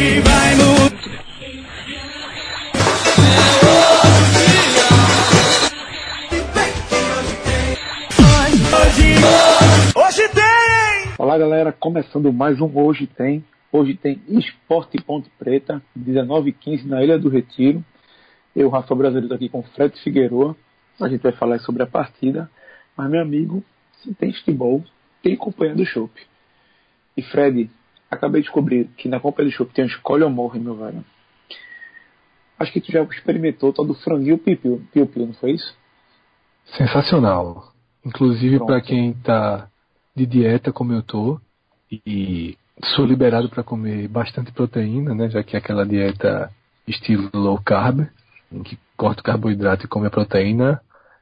Hoje vai mudar. Hoje, hoje tem! Olá galera, começando mais um Hoje Tem. Hoje tem Esporte Ponte Preta, 19h15 na Ilha do Retiro. Eu, Rafa Brasileiro, estou aqui com Fred Figueroa. A gente vai falar sobre a partida. Mas, meu amigo, se tem futebol, tem companhia do Chopp. E Fred, acabei de descobrir que na companhia do Chopp tem um escolha ou morre, meu velho. Acho que tu já experimentou tal do franguinho piu-piu, piu-piu, não foi isso? Sensacional. Inclusive para quem tá de dieta como eu tô e sou liberado para comer bastante proteína, né, já que é aquela dieta estilo low carb, em que corta o carboidrato e come a proteína,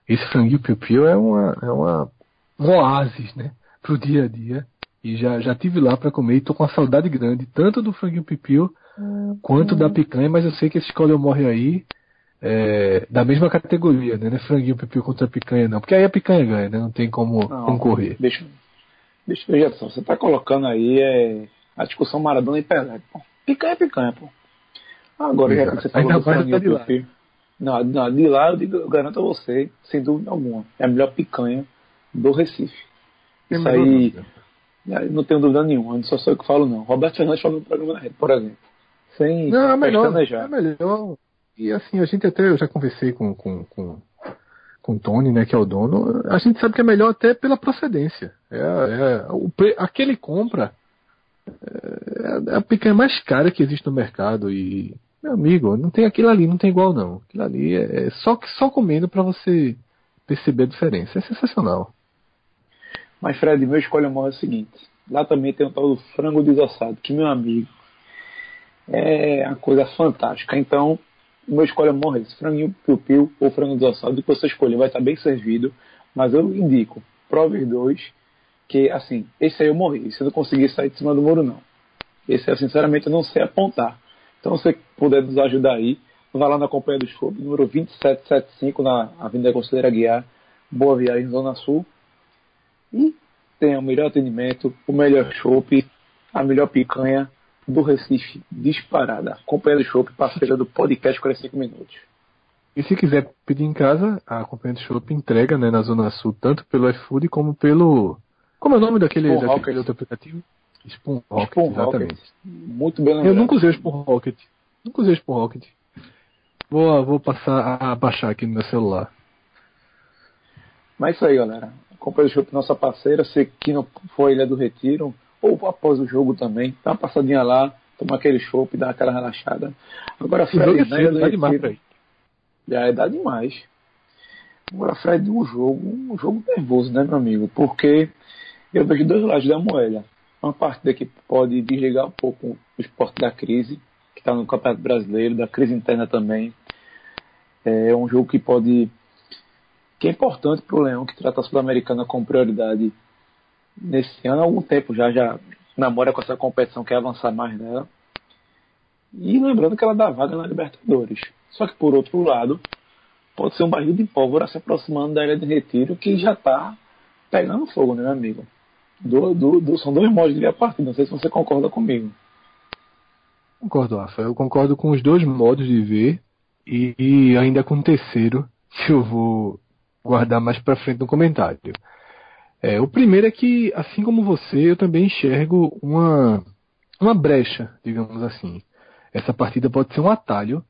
esse franguinho piu-piu é uma é uma um oásis, né, pro dia a dia. E já já tive lá para comer e tô com uma saudade grande tanto do franguinho piu-piu quanto da picanha, mas eu sei que esse escolha ou morre aí é, da mesma categoria, né? Não é franguinho piu contra picanha, não. Porque aí a picanha ganha, né? Não tem como Não, concorrer. Deixa, deixa eu ver só. Você tá colocando aí é, a discussão Maradona e Pelé. Pô. Picanha é picanha, pô. Agora, já que Exato. você falou Ainda do franguinho tá de lá. piu-piu. Não, não, de lá eu, digo, eu garanto a você, sem dúvida alguma, é a melhor picanha do Recife. Isso a aí, dúvida. Não tenho dúvida nenhuma, não sou só eu que falo não. Roberto Fernandes falou no programa da rede, por exemplo. Sem Não, é melhor. É melhor. E assim, a gente até, eu já conversei com, com, com, com o Tony, né, que é o dono, a gente sabe que é melhor até pela procedência. É, é, o, aquele compra é, é a picanha mais cara que existe no mercado e, meu amigo, não tem aquilo ali, não tem igual não. Aquilo ali é, é só, só comendo para você perceber a diferença. É sensacional. Mas, Fred, meu escolha morre é o seguinte. Lá também tem o tal do frango desossado, que, meu amigo, é uma coisa fantástica. Então, meu escolha é esse. Franguinho piu-piu ou frango desossado, o que você escolher vai estar bem servido. Mas eu indico, prove os dois, que, assim, esse aí eu morri. Se eu não conseguir sair de cima do muro, não. Esse, eu, sinceramente, eu não sei apontar. Então, se você puder nos ajudar aí, vá lá na Companhia do Show, número 2775, na Avenida Conselheira Guiar, Boa Viagem, Zona Sul e tem o melhor atendimento, o melhor chopp, a melhor picanha do Recife, disparada. Companhia do chopp, parceira do podcast 45 minutos. E se quiser pedir em casa, a Companhia de Shopping entrega né, na Zona Sul, tanto pelo iFood como pelo. Como é o nome daquele, Spoon daquele Rocket. outro aplicativo? Spoon Rocket, Spoon exatamente. Rocket. Muito bem Eu lembrado. nunca usei o Spoon Rocket. Nunca usei o Spoon Rocket. Vou, vou passar a baixar aqui no meu celular. Mas é isso aí, galera. Companhia do chopp, nossa parceira, se que não for Ilha do Retiro, ou após o jogo também, dá uma passadinha lá, toma aquele chopp, dá aquela relaxada. Agora, é Fred, Ilha cedo, do tá demais pra. Já é dar demais. Agora, Fred, um jogo, um jogo nervoso, né, meu amigo? Porque eu vejo dois lados da moeda. Uma partida que pode desligar um pouco o esporte da crise, que está no Campeonato Brasileiro, da crise interna também. É um jogo que pode. Que é importante para o Leão, que trata a Sul-Americana com prioridade nesse ano há algum tempo já, já namora com essa competição, quer avançar mais nela. E lembrando que ela dá vaga na Libertadores. Só que por outro lado, pode ser um barril de pólvora se aproximando da Ilha de Retiro, que já está pegando fogo, né, meu amigo? Do, do, do- são dois modos de ver a partida, não sei se você concorda comigo. Concordo, Rafa. Eu concordo com os dois modos de ver e, e ainda com o terceiro, que eu vou guardar mais pra frente no comentário. É, o primeiro é que, assim como você, eu também enxergo uma, uma brecha, digamos assim. Essa partida pode ser um atalho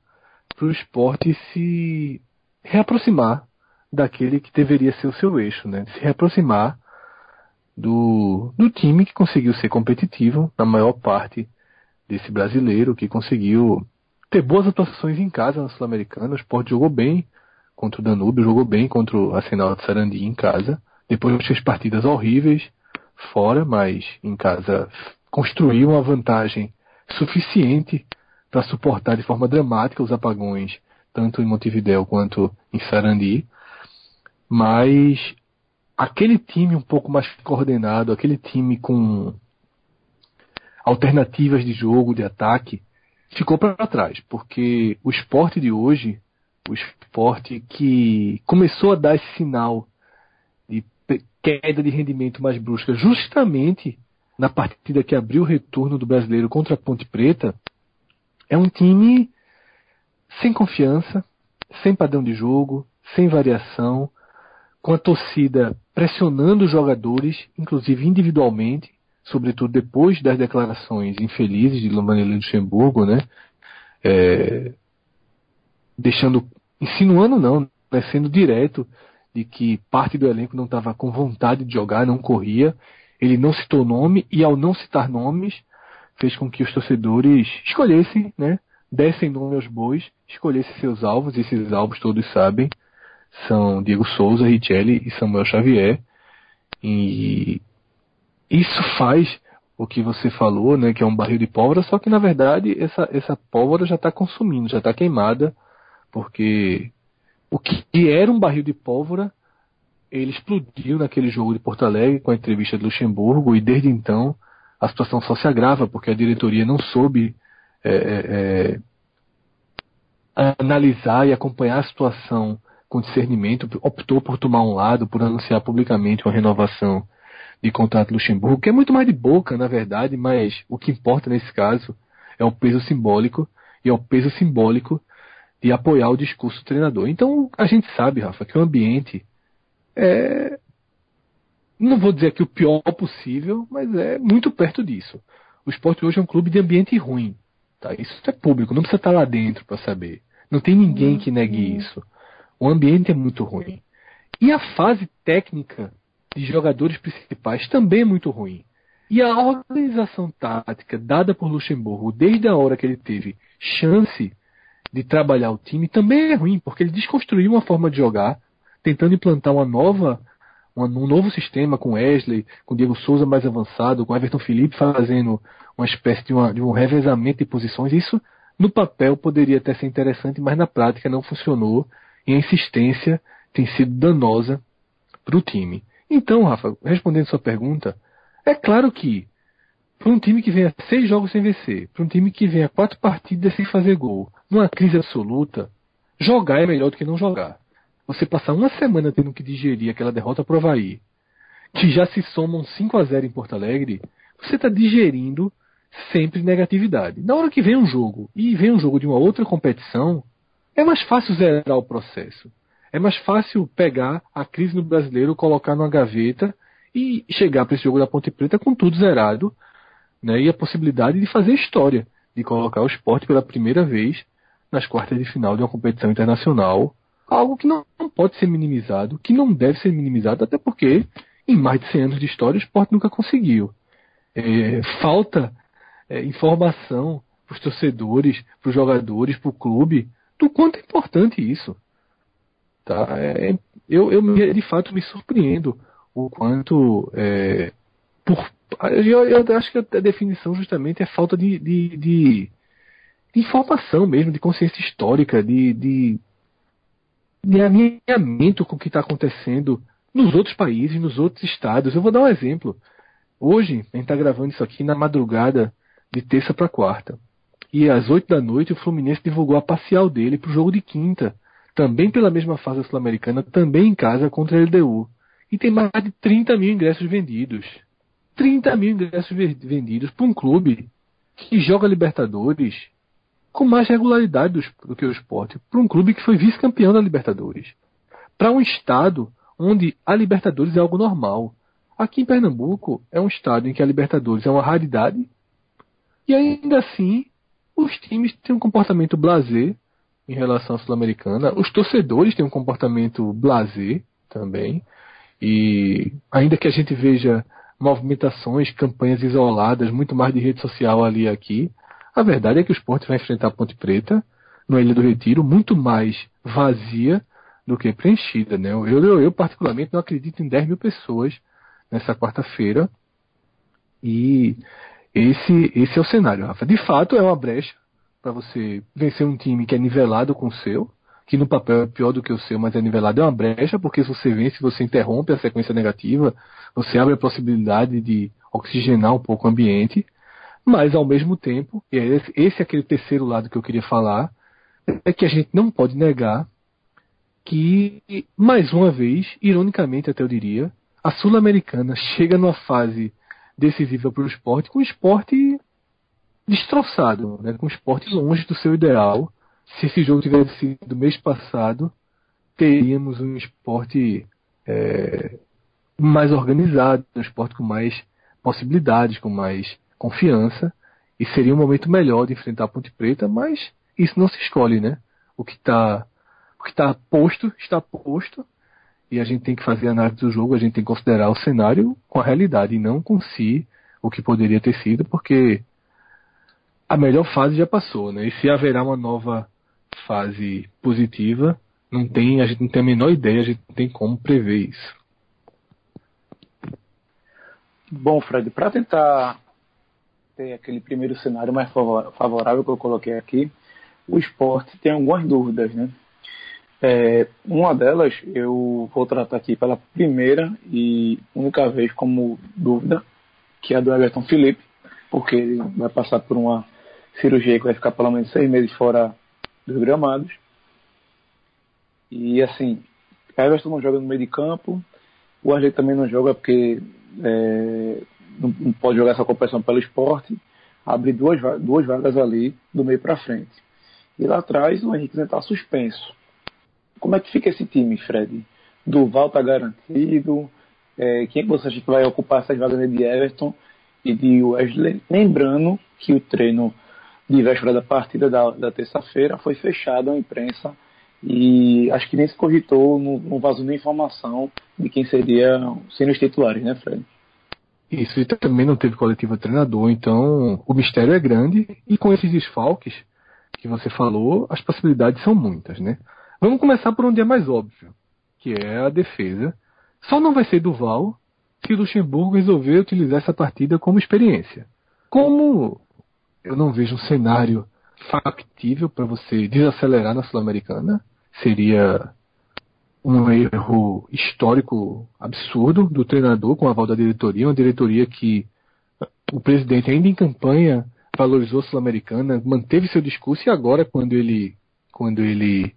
para o esporte se reaproximar daquele que deveria ser o seu eixo, né? Se reaproximar do, do time que conseguiu ser competitivo na maior parte desse brasileiro, que conseguiu ter boas atuações em casa na Sul-Americana. O Sport jogou bem contra o Danúbio, jogou bem contra o Arsenal de Sarandi em casa. Depois fez partidas horríveis fora, mas em casa construiu uma vantagem suficiente para suportar de forma dramática os apagões, tanto em Montevideo quanto em Sarandi. Mas aquele time um pouco mais coordenado, aquele time com alternativas de jogo, de ataque, ficou para trás, porque o esporte de hoje, o esporte que começou a dar esse sinal de queda de rendimento mais brusca, justamente na partida que abriu o retorno do brasileiro contra a Ponte Preta, É um time sem confiança, sem padrão de jogo, sem variação, com a torcida pressionando os jogadores, inclusive individualmente, sobretudo depois das declarações infelizes de Vanderlei Luxemburgo, né? É, deixando, insinuando não, né, sendo direto de que parte do elenco não estava com vontade de jogar, não corria. Ele não citou nome e ao não citar nomes fez com que os torcedores escolhessem, né? Dessem nome aos bois, escolhessem seus alvos, e esses alvos todos sabem, são Diego Souza, Richelli e Samuel Xavier. E isso faz o que você falou, né, que é um barril de pólvora, só que na verdade essa, essa pólvora já está consumindo, já está queimada, porque o que era um barril de pólvora, ele explodiu naquele jogo de Porto Alegre com a entrevista de Luxemburgo e desde então a situação só se agrava porque a diretoria não soube é, é, é analisar e acompanhar a situação com discernimento, optou por tomar um lado, por anunciar publicamente uma renovação de contrato Luxemburgo, que é muito mais de boca, na verdade, mas o que importa nesse caso é o peso simbólico e é o peso simbólico de apoiar o discurso do treinador. Então a gente sabe, Rafa, que o ambiente é. Não vou dizer que o pior possível, mas é muito perto disso. O esporte hoje é um clube de ambiente ruim. Tá? Isso é público, não precisa estar lá dentro para saber. Não tem ninguém que negue uhum. isso. O ambiente é muito ruim. E a fase técnica de jogadores principais também é muito ruim. E a organização tática dada por Luxemburgo desde a hora que ele teve chance de trabalhar o time também é ruim, porque ele desconstruiu uma forma de jogar, tentando implantar uma nova, uma, um novo sistema com Wesley, com Diego Souza mais avançado, com Everton Felipe fazendo uma espécie de, uma, de um revezamento de posições. Isso no papel poderia até ser interessante, mas na prática não funcionou e a insistência tem sido danosa para o time. Então, Rafa, respondendo sua pergunta, é claro que para um time que vem a seis jogos sem vencer, para um time que vem a quatro partidas sem fazer gol, numa crise absoluta, jogar é melhor do que não jogar. Você passar uma semana tendo que digerir aquela derrota para o Havaí, que já se somam 5 a 0 em Porto Alegre, você está digerindo sempre negatividade. Na hora que vem um jogo e vem um jogo de uma outra competição, é mais fácil zerar o processo. É mais fácil pegar a crise no brasileiro, colocar numa gaveta e chegar para esse jogo da Ponte Preta com tudo zerado, né? E a possibilidade de fazer história, de colocar o esporte pela primeira vez nas quartas de final de uma competição internacional, algo que não, não pode ser minimizado, que não deve ser minimizado, até porque em mais de 100 anos de história o esporte nunca conseguiu. É, falta é, informação para os torcedores, para os jogadores, para o clube, do quanto é importante isso. Tá? É, eu, eu, de fato, me surpreendo o quanto. É, por, eu, eu, acho que a definição justamente é falta de, de, de, de informação mesmo, de consciência histórica, de, de, de alinhamento com o que está acontecendo nos outros países, nos outros estados. Eu vou dar um exemplo. Hoje, a gente está gravando isso aqui na madrugada de terça para quarta. E às 8 da noite o Fluminense divulgou a parcial dele para o jogo de quinta, também pela mesma fase sul-americana, também em casa contra a LDU. E tem mais de 30 mil ingressos vendidos. 30 mil ingressos vendidos para um clube que joga Libertadores com mais regularidade do, que o esporte, para um clube que foi vice-campeão da Libertadores. Para um estado onde a Libertadores é algo normal. Aqui em Pernambuco é um estado em que a Libertadores é uma raridade e ainda assim os times têm um comportamento blazer em relação à Sul-Americana. Os torcedores têm um comportamento blazer também. E ainda que a gente veja movimentações, campanhas isoladas, muito mais de rede social ali e aqui, a verdade é que o esporte vai enfrentar a Ponte Preta no Ilha do Retiro muito mais vazia do que preenchida. Né? Eu, eu, eu, particularmente, não acredito em 10 mil pessoas nessa quarta-feira. E esse, esse é o cenário, Rafa. De fato, é uma brecha para você vencer um time que é nivelado com o seu, que no papel é pior do que o seu, mas é nivelado. É uma brecha, porque se você vence, você interrompe a sequência negativa, você abre a possibilidade de oxigenar um pouco o ambiente, mas ao mesmo tempo, e é esse, é aquele terceiro lado que eu queria falar, é que a gente não pode negar que, mais uma vez, ironicamente até eu diria, a Sul-Americana chega numa fase decisiva para o esporte, com o esporte destroçado, né, com o esporte longe do seu ideal. Se esse jogo tivesse sido mês passado, teríamos um esporte é, mais organizado, um esporte com mais possibilidades, com mais confiança, e seria um momento melhor de enfrentar a Ponte Preta, mas isso não se escolhe, né? O que está está posto está posto e a gente tem que fazer a análise do jogo, a gente tem que considerar o cenário com a realidade e não com si o que poderia ter sido, porque a melhor fase já passou, né? E se haverá uma nova fase positiva, não tem, a gente não tem a menor ideia, a gente não tem como prever isso. Bom, Fred, para tentar ter aquele primeiro cenário mais favorável que eu coloquei aqui, o esporte tem algumas dúvidas, né? É, uma delas eu vou tratar aqui pela primeira e única vez como dúvida, que é a do Everton Felipe, porque ele vai passar por uma cirurgia que vai ficar pelo menos seis meses fora dos gramados. E assim, Everton não joga no meio de campo, o Arley também não joga porque é, não, não, pode jogar essa competição pelo esporte. Abre duas, duas vagas ali do meio para frente. E lá atrás o Henrique está suspenso. Como é que fica esse time, Fred? Duval está garantido? É, quem é que você acha que vai ocupar essas vagas de Everton e de Wesley? Lembrando que o treino de véspera da partida da, da terça-feira foi fechado à imprensa e acho que nem se cogitou, não, não vazou nem informação de quem seria sendo os titulares, né, Fred? Isso, e também não teve coletivo treinador, então o mistério é grande e com esses desfalques que você falou, as possibilidades são muitas, né? Vamos começar por onde é mais óbvio, que é a defesa. Só não vai ser Duval se Luxemburgo resolver utilizar essa partida como experiência. Como eu não vejo um cenário factível para você desacelerar na Sul-Americana, seria um erro histórico absurdo do treinador com a aval da diretoria, uma diretoria que o presidente ainda em campanha valorizou a Sul-Americana, manteve seu discurso e agora quando ele quando ele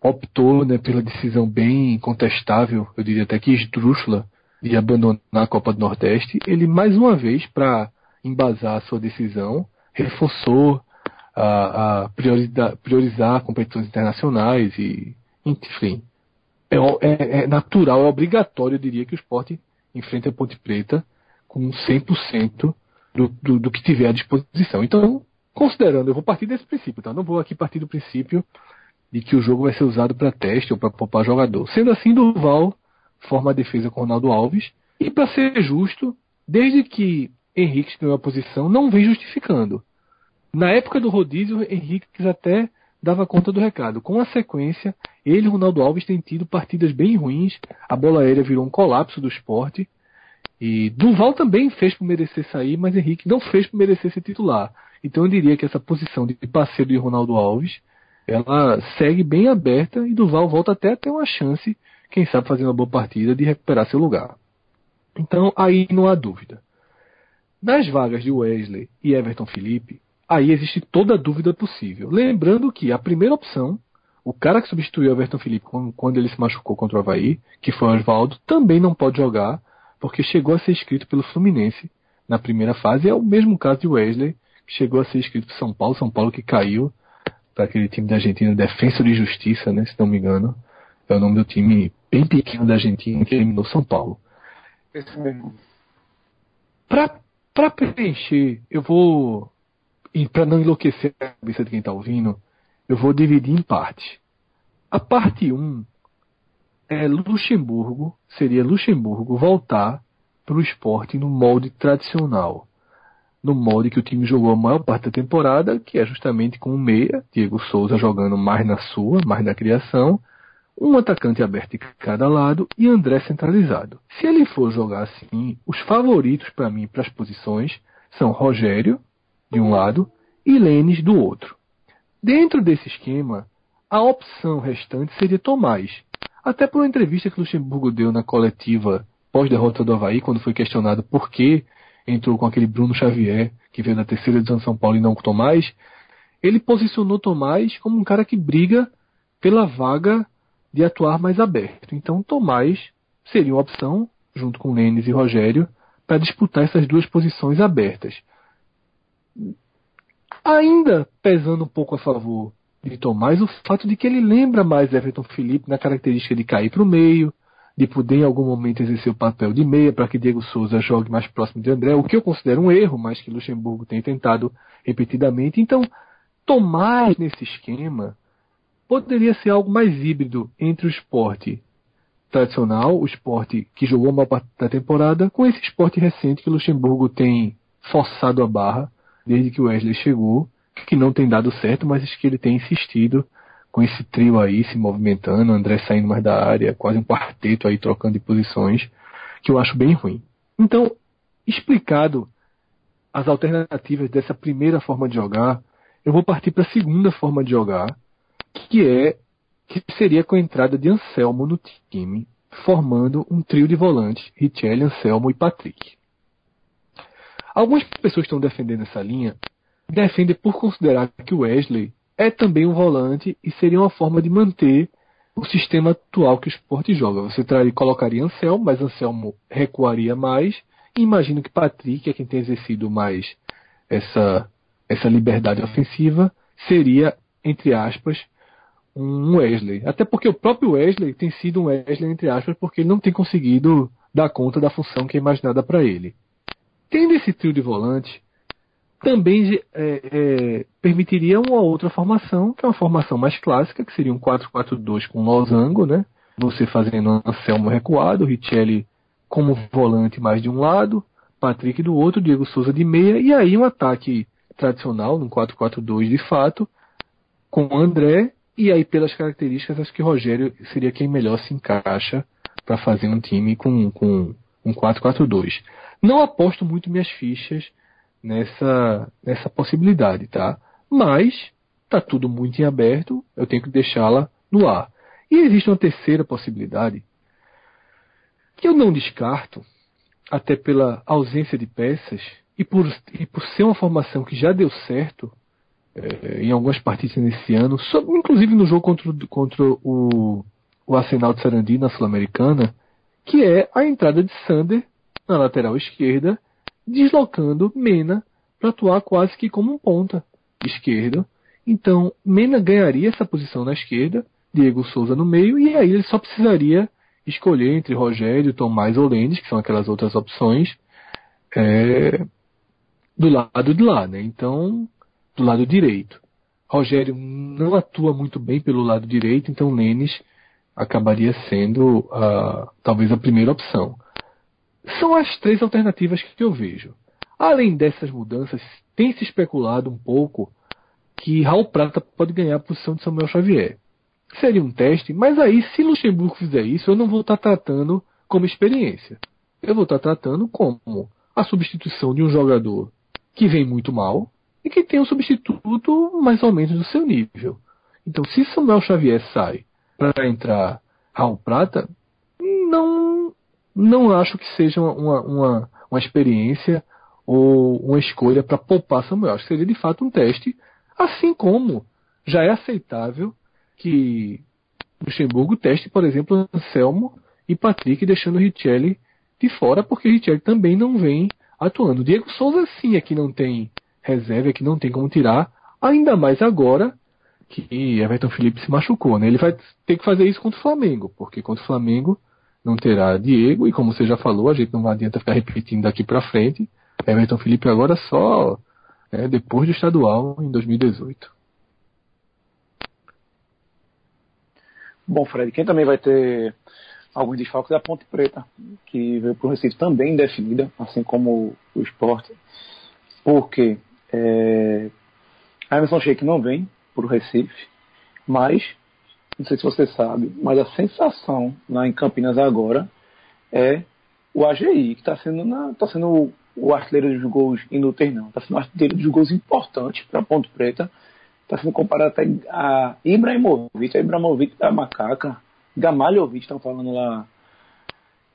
optou né, pela decisão bem contestável, eu diria até que esdrúxula, de abandonar a Copa do Nordeste, ele mais uma vez, para embasar a sua decisão, reforçou a, a priorizar, competições internacionais e, enfim, é, é, é, natural, é obrigatório, eu diria, que o esporte enfrente a Ponte Preta com 100% do, do, do que tiver à disposição. Então, considerando, eu vou partir desse princípio, tá? Não vou aqui partir do princípio de que o jogo vai ser usado para teste ou para poupar jogador. Sendo assim, Duval forma a defesa com Ronaldo Alves. E para ser justo, desde que Henrique ganhou a posição, não vem justificando. Na época do rodízio, Henrique até dava conta do recado. Com a sequência, ele e Ronaldo Alves têm tido partidas bem ruins. A bola aérea virou um colapso do esporte. E Duval também fez por merecer sair, mas Henrique não fez por merecer ser titular. Então eu diria que essa posição de parceiro de Ronaldo Alves ela segue bem aberta e Duval volta até a ter uma chance, quem sabe fazer uma boa partida, de recuperar seu lugar. Então aí não há dúvida. Nas vagas de Wesley e Everton Felipe, aí existe toda a dúvida possível. Lembrando que a primeira opção, o cara que substituiu Everton Felipe quando ele se machucou contra o Havaí, que foi o Oswaldo, também não pode jogar, porque chegou a ser inscrito pelo Fluminense na primeira fase. É o mesmo caso de Wesley, que chegou a ser inscrito por São Paulo, São Paulo que caiu para aquele time da Argentina, Defensa de Justiça, né, se não me engano. É o nome do time bem pequeno da Argentina que eliminou São Paulo. Esse mesmo. Para preencher, eu vou. E para não enlouquecer a cabeça de quem está ouvindo, eu vou dividir em partes. A parte 1 um é Luxemburgo, seria Luxemburgo voltar para o esporte no molde tradicional no molde que o time jogou a maior parte da temporada, que é justamente com o meia, Diego Souza jogando mais na sua, mais na criação, um atacante aberto de cada lado e André centralizado. Se ele for jogar assim, os favoritos para mim para as posições são Rogério, de um lado, e Lênis do outro. Dentro desse esquema, a opção restante seria Tomás. Até por uma entrevista que Luxemburgo deu na coletiva pós-derrota do Havaí, quando foi questionado por que entrou com aquele Bruno Xavier, que veio da terceira edição de São Paulo e não com Tomás, ele posicionou Tomás como um cara que briga pela vaga de atuar mais aberto. Então Tomás seria uma opção, junto com Lênis e Rogério, para disputar essas duas posições abertas. Ainda pesando um pouco a favor de Tomás o fato de que ele lembra mais Everton Felipe na característica de cair para o meio, de poder em algum momento exercer o papel de meia para que Diego Souza jogue mais próximo de André, o que eu considero um erro, mas que Luxemburgo tem tentado repetidamente. Então, Tomás nesse esquema poderia ser algo mais híbrido entre o esporte tradicional, o esporte que jogou uma parte da temporada, com esse esporte recente que Luxemburgo tem forçado a barra desde que o Wesley chegou, que não tem dado certo, mas que ele tem insistido com esse trio aí se movimentando, André saindo mais da área, quase um quarteto aí trocando de posições, que eu acho bem ruim. Então, explicado as alternativas dessa primeira forma de jogar, eu vou partir para a segunda forma de jogar, que é que seria com a entrada de Anselmo no time, formando um trio de volantes, Richelli, Anselmo e Patrick. Algumas pessoas estão defendendo essa linha, defendem por considerar que Wesley é também um volante e seria uma forma de manter o sistema atual que o esporte joga. Você traria, colocaria Anselmo, mas Anselmo recuaria mais, imagino que Patrick, é quem tem exercido mais essa, essa liberdade ofensiva, seria, entre aspas, um Wesley. Até porque o próprio Wesley tem sido um Wesley, entre aspas, porque ele não tem conseguido dar conta da função que é imaginada para ele. Tendo esse trio de volante, também é, é, permitiria uma outra formação, que é uma formação mais clássica, que seria um 4-4-2 com losango, né? Você fazendo Anselmo recuado, Richelli como volante mais de um lado, Patrick do outro, Diego Souza de meia, e aí um ataque tradicional, num 4-4-2 de fato, com André, e aí pelas características, acho que Rogério seria quem melhor se encaixa para fazer um time com, com um 4-4-2. Não aposto muito minhas fichas nessa, nessa possibilidade, tá? Mas tá tudo muito em aberto, eu tenho que deixá-la no ar. E existe uma terceira possibilidade que eu não descarto, até pela ausência de peças e por, e por ser uma formação que já deu certo em algumas partidas nesse ano, sobre, inclusive no jogo contra, contra o, o Arsenal de Sarandi na Sul-Americana, que é a entrada de Sander na lateral esquerda, deslocando Mena para atuar quase que como um ponta esquerdo. Então, Mena ganharia essa posição na esquerda, Diego Souza no meio, e aí ele só precisaria escolher entre Rogério, Tomás ou Lendes, que são aquelas outras opções, é, do lado de lá, né? Então, do lado direito. Rogério não atua muito bem pelo lado direito, então Lênis acabaria sendo uh, talvez a primeira opção. São as três alternativas que eu vejo. Além dessas mudanças, tem se especulado um pouco que Raul Prata pode ganhar a posição de Samuel Xavier. Seria um teste, mas aí, se Luxemburgo fizer isso, eu não vou estar tratando como experiência. Eu vou estar tratando como a substituição de um jogador que vem muito mal e que tem um substituto mais ou menos do seu nível. Então, se Samuel Xavier sai para entrar Raul Prata, não não acho que seja uma, uma, uma experiência ou uma escolha para poupar Samuel. Acho que seria de fato um teste, assim como já é aceitável que Luxemburgo teste, por exemplo, Anselmo e Patrick, deixando Richelli de fora, porque Richelli também não vem atuando. Diego Souza sim que não tem reserva, que não tem como tirar, ainda mais agora que Everton Felipe se machucou, né? Ele vai ter que fazer isso contra o Flamengo, porque contra o Flamengo não terá Diego, e como você já falou, a gente não adianta ficar repetindo daqui para frente. Everton Felipe agora só é, depois do estadual em 2018. Bom, Fred, quem também vai ter alguns desfalques é a Ponte Preta, que veio para o Recife também definida, assim como o esporte, porque é, a Emerson Sheik não vem para o Recife, mas não sei se você sabe, mas a sensação lá em Campinas agora é o AGI, que está sendo, na, tá sendo o, o artilheiro dos gols inúteis, não. Está sendo o artilheiro dos gols importantes para Ponte Preta. Está sendo comparado até a Ibrahimovic, a Ibrahimovic da Macaca, Gamalhovic, estão falando lá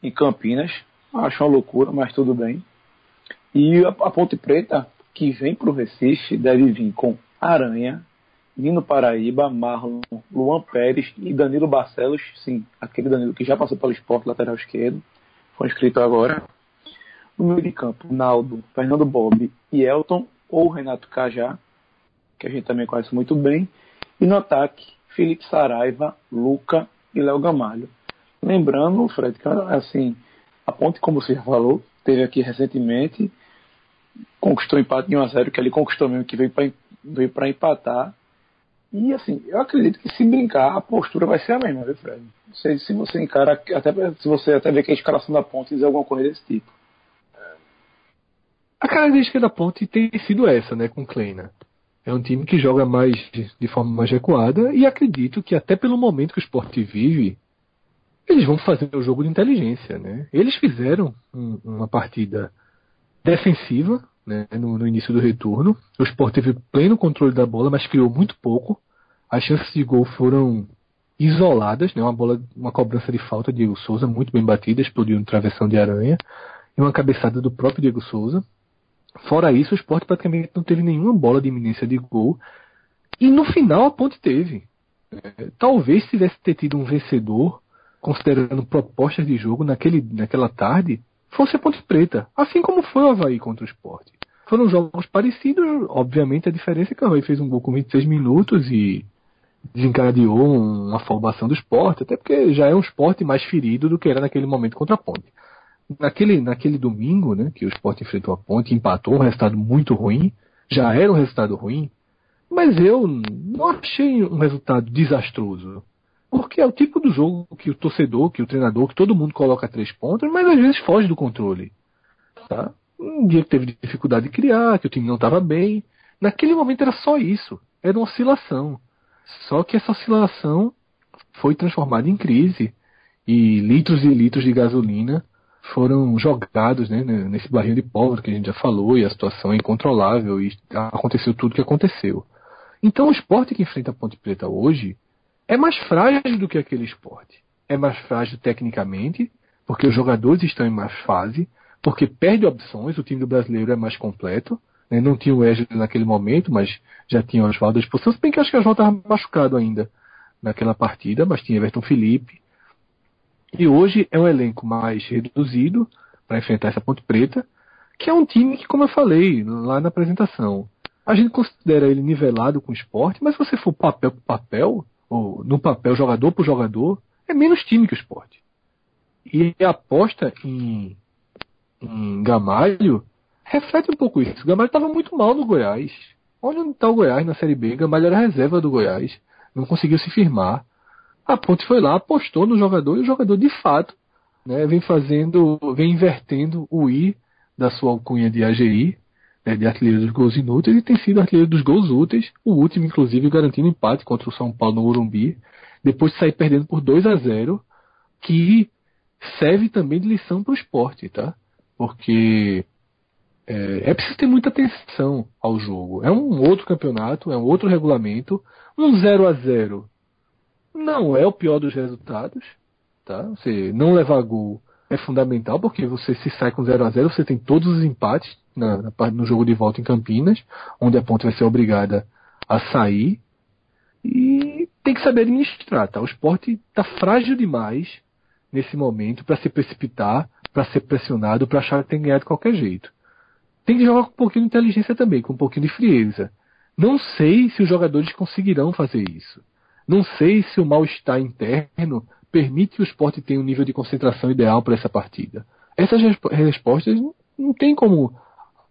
em Campinas. Acho uma loucura, mas tudo bem. E a, a Ponte Preta, que vem para o Recife, deve vir com Aranha, Nino Paraíba, Marlon, Luan Pérez e Danilo Barcelos, sim, aquele Danilo que já passou pelo esporte lateral esquerdo, foi inscrito agora. No meio de campo, Naldo, Fernando Bob e Elton ou Renato Cajá. que a gente também conhece muito bem. E no ataque, Felipe Saraiva, Luca e Léo Gamalho. Lembrando, Fred, que assim, a Ponte, como você já falou, teve aqui recentemente, conquistou empate de 1 a 0 que ele conquistou mesmo, que veio para empatar. E assim, eu acredito que se brincar, a postura vai ser a mesma, viu, Fred? Não sei se você encara, até se você até vê que a escalação da ponte diz alguma coisa desse tipo. A característica da ponte tem sido essa, né, com Kleina. É um time que joga mais de, forma mais recuada e acredito que até pelo momento que o esporte vive, eles vão fazer o jogo de inteligência, né? Eles fizeram um, uma partida defensiva, né, no, no, início do retorno. O Sport teve pleno controle da bola, mas criou muito pouco. As chances de gol foram isoladas, né, uma bola, uma cobrança de falta de Diego Souza muito bem batida, explodiu no travessão de aranha e uma cabeçada do próprio Diego Souza. Fora isso, o Sport praticamente não teve nenhuma bola de iminência de gol. E no final a Ponte teve. É, talvez tivesse ter tido um vencedor, considerando propostas de jogo naquele, naquela tarde, fosse a Ponte Preta, assim como foi o Havaí contra o Sport. Foram jogos parecidos, obviamente a diferença é que o Havaí fez um gol com 26 minutos e desencadeou uma afobação do esporte, até porque já é um esporte mais ferido do que era naquele momento contra a Ponte. Naquele, naquele domingo, né, que o esporte enfrentou a Ponte, empatou, um resultado muito ruim, já era um resultado ruim, mas eu não achei um resultado desastroso. Porque é o tipo do jogo que o torcedor, que o treinador, que todo mundo coloca três pontos, mas às vezes foge do controle. Tá? Um dia que teve dificuldade de criar, que o time não estava bem. Naquele momento era só isso. Era uma oscilação. Só que essa oscilação foi transformada em crise. E litros e litros de gasolina foram jogados né, nesse barril de pólvora que a gente já falou, e a situação é incontrolável, e aconteceu tudo o que aconteceu. Então o esporte que enfrenta a Ponte Preta hoje é mais frágil do que aquele esporte. É mais frágil tecnicamente, porque os jogadores estão em mais fase, porque perde opções, o time do brasileiro é mais completo. Né? Não tinha o Wesley naquele momento, mas já tinha o Oswaldo à disposição, se bem que acho que o Oswaldo estava machucado ainda naquela partida, mas tinha Everton Felipe. E hoje é um elenco mais reduzido para enfrentar essa Ponte Preta, que é um time que, como eu falei lá na apresentação, a gente considera ele nivelado com o esporte, mas se você for papel por papel, ou no papel jogador por jogador, é menos time que o esporte. E a aposta em, em Gamalho reflete um pouco isso. O Gamalho estava muito mal no Goiás. Olha onde está o Goiás na Série B. Gamalho era reserva do Goiás. Não conseguiu se firmar. A Ponte foi lá, apostou no jogador e o jogador de fato né, vem fazendo, vem invertendo o I da sua alcunha de AGI né, de artilheiro dos gols inúteis e tem sido artilheiro dos gols úteis, o último, inclusive, garantindo empate contra o São Paulo no Urumbi, depois de sair perdendo por 2 a 0 que serve também de lição para o esporte, tá? Porque é, é, preciso ter muita atenção ao jogo. É um outro campeonato, é um outro regulamento. Um 0 a 0 não é o pior dos resultados, tá? Você não levar gol é fundamental, porque você se sai com 0 a 0 você tem todos os empates na, no jogo de volta em Campinas, onde a ponte vai ser obrigada a sair. E tem que saber administrar, tá? O esporte está frágil demais nesse momento para se precipitar, para ser pressionado, para achar que tem que ganhar de qualquer jeito. Tem que jogar com um pouquinho de inteligência também, com um pouquinho de frieza. Não sei se os jogadores conseguirão fazer isso. Não sei se o mal-estar interno permite que o esporte tenha um nível de concentração ideal para essa partida. Essas respostas não tem como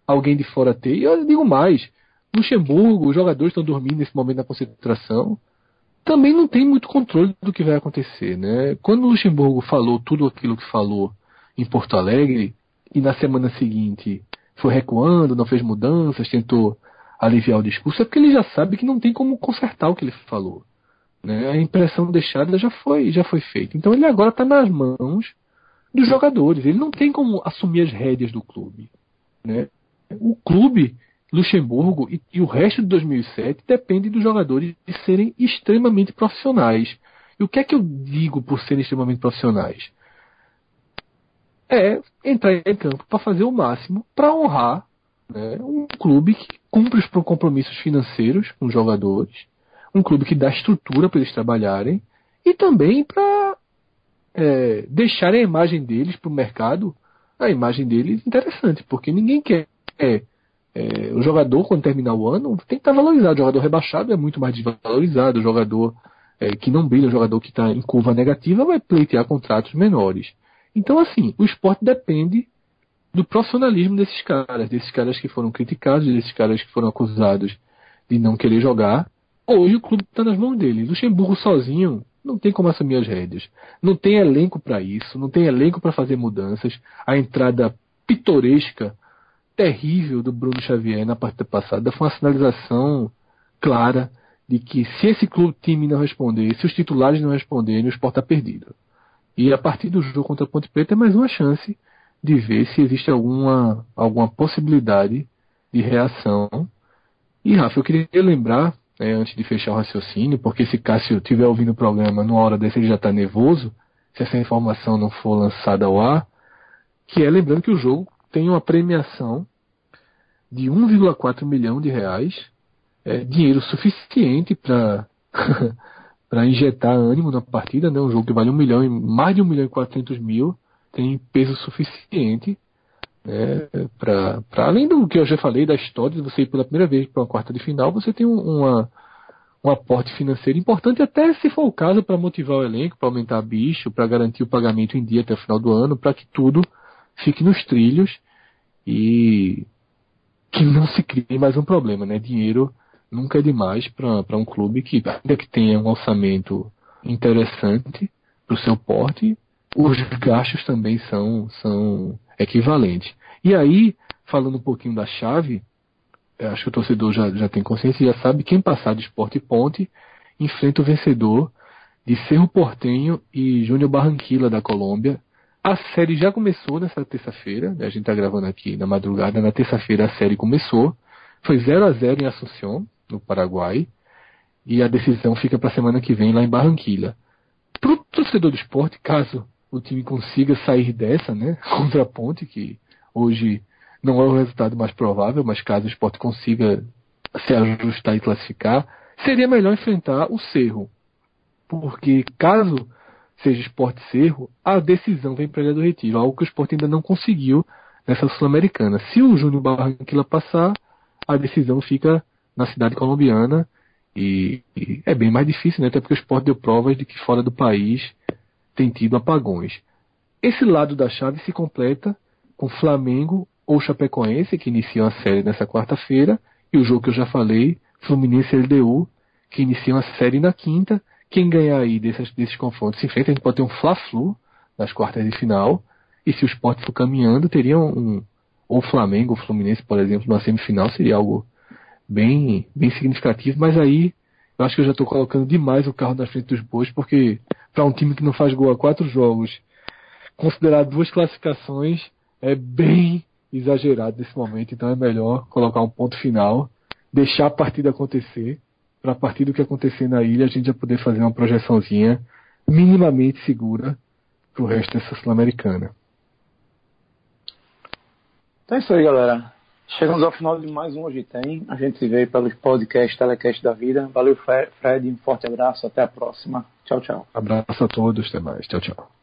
alguém de fora ter. E eu digo mais, Luxemburgo, os jogadores estão dormindo nesse momento da concentração, também não tem muito controle do que vai acontecer. Né? Quando o Luxemburgo falou tudo aquilo que falou em Porto Alegre, e na semana seguinte foi recuando, não fez mudanças, tentou aliviar o discurso, é porque ele já sabe que não tem como consertar o que ele falou. Né? A impressão deixada já foi, já foi feita. Então ele agora está nas mãos dos jogadores. Ele não tem como assumir as rédeas do clube. Né? O clube, Luxemburgo e, e o resto de 2007 depende dos jogadores de serem extremamente profissionais. E o que é que eu digo por serem extremamente profissionais? É entrar em campo para fazer o máximo para honrar né, um clube que cumpre os compromissos financeiros com os jogadores, um clube que dá estrutura para eles trabalharem e também para é, deixarem a imagem deles para o mercado, a imagem deles interessante, porque ninguém quer É, o jogador, quando terminar o ano, tem que estar valorizado. O jogador rebaixado é muito mais desvalorizado. O jogador é, que não brilha, o jogador que está em curva negativa, vai pleitear contratos menores. Então, assim, o esporte depende do profissionalismo desses caras, desses caras que foram criticados, desses caras que foram acusados de não querer jogar. Hoje o clube está nas mãos dele. Luxemburgo sozinho não tem como assumir as rédeas. Não tem elenco para isso, não tem elenco para fazer mudanças. A entrada pitoresca, terrível do Bruno Xavier na partida passada foi uma sinalização clara de que se esse clube time não responder, se os titulares não responderem, o esporte está perdido. E a partir do jogo contra a Ponte Preta é mais uma chance de ver se existe alguma, alguma possibilidade de reação. E Rafa, eu queria lembrar, né, antes de fechar o raciocínio, porque se Cássio estiver ouvindo o programa numa hora dessa ele já está nervoso, se essa informação não for lançada ao ar, que é lembrando que o jogo tem uma premiação de 1,4 milhão de reais, é, dinheiro suficiente para para injetar ânimo na partida, né? Um jogo que vale um milhão e mais de um milhão e quatrocentos mil tem peso suficiente né? para além do que eu já falei da história de você ir pela primeira vez para uma quarta de final, você tem uma um aporte financeiro importante, até se for o caso, para motivar o elenco, para aumentar bicho, para garantir o pagamento em dia até o final do ano, para que tudo fique nos trilhos e que não se crie mais um problema, né? Dinheiro nunca é demais para um clube que, ainda que tenha um orçamento interessante para o seu porte, os gastos também são, são equivalentes. E aí, falando um pouquinho da chave, acho que o torcedor já, já tem consciência e já sabe quem passar de esporte ponte enfrenta o vencedor de Cerro Portenho e Júnior Barranquilla da Colômbia. A série já começou nessa terça-feira, né? a gente está gravando aqui na madrugada, na terça-feira a série começou. Foi 0 a 0 em Assunção, no Paraguai, e a decisão fica para a semana que vem lá em Barranquilla. Para o torcedor do esporte, caso o time consiga sair dessa, né, contra a Ponte, que hoje não é o resultado mais provável, mas caso o esporte consiga se ajustar e classificar, seria melhor enfrentar o Cerro. Porque caso seja esporte Cerro, a decisão vem para a Ilha do Retiro, algo que o esporte ainda não conseguiu nessa Sul-Americana. Se o Júnior Barranquilla passar, a decisão fica na cidade colombiana e, e, é bem mais difícil, né? Até porque o esporte deu provas de que fora do país tem tido apagões. Esse lado da chave se completa com Flamengo ou Chapecoense, que iniciam a série nessa quarta-feira, e o jogo que eu já falei, Fluminense e LDU, que iniciam a série na quinta. Quem ganhar aí desses, desses confrontos se enfrenta, a gente pode ter um Fla-Flu nas quartas de final, e se o esporte for caminhando, teria um, ou Flamengo ou Fluminense, por exemplo, na semifinal, seria algo bem, bem significativo, mas aí eu acho que eu já estou colocando demais o carro na frente dos bois, porque para um time que não faz gol a quatro jogos, considerar duas classificações é bem exagerado nesse momento, então é melhor colocar um ponto final, deixar a partida acontecer, para a partir do que acontecer na ilha a gente já poder fazer uma projeçãozinha minimamente segura para o resto dessa Sul-Americana. Então é isso aí, galera. Chegamos ao final de mais um Hoje Tem. A gente se vê pelos podcasts Telecast da Vida. Valeu, Fred. Um forte abraço. Até a próxima. Tchau, tchau. Abraço a todos. Até mais. Tchau, tchau.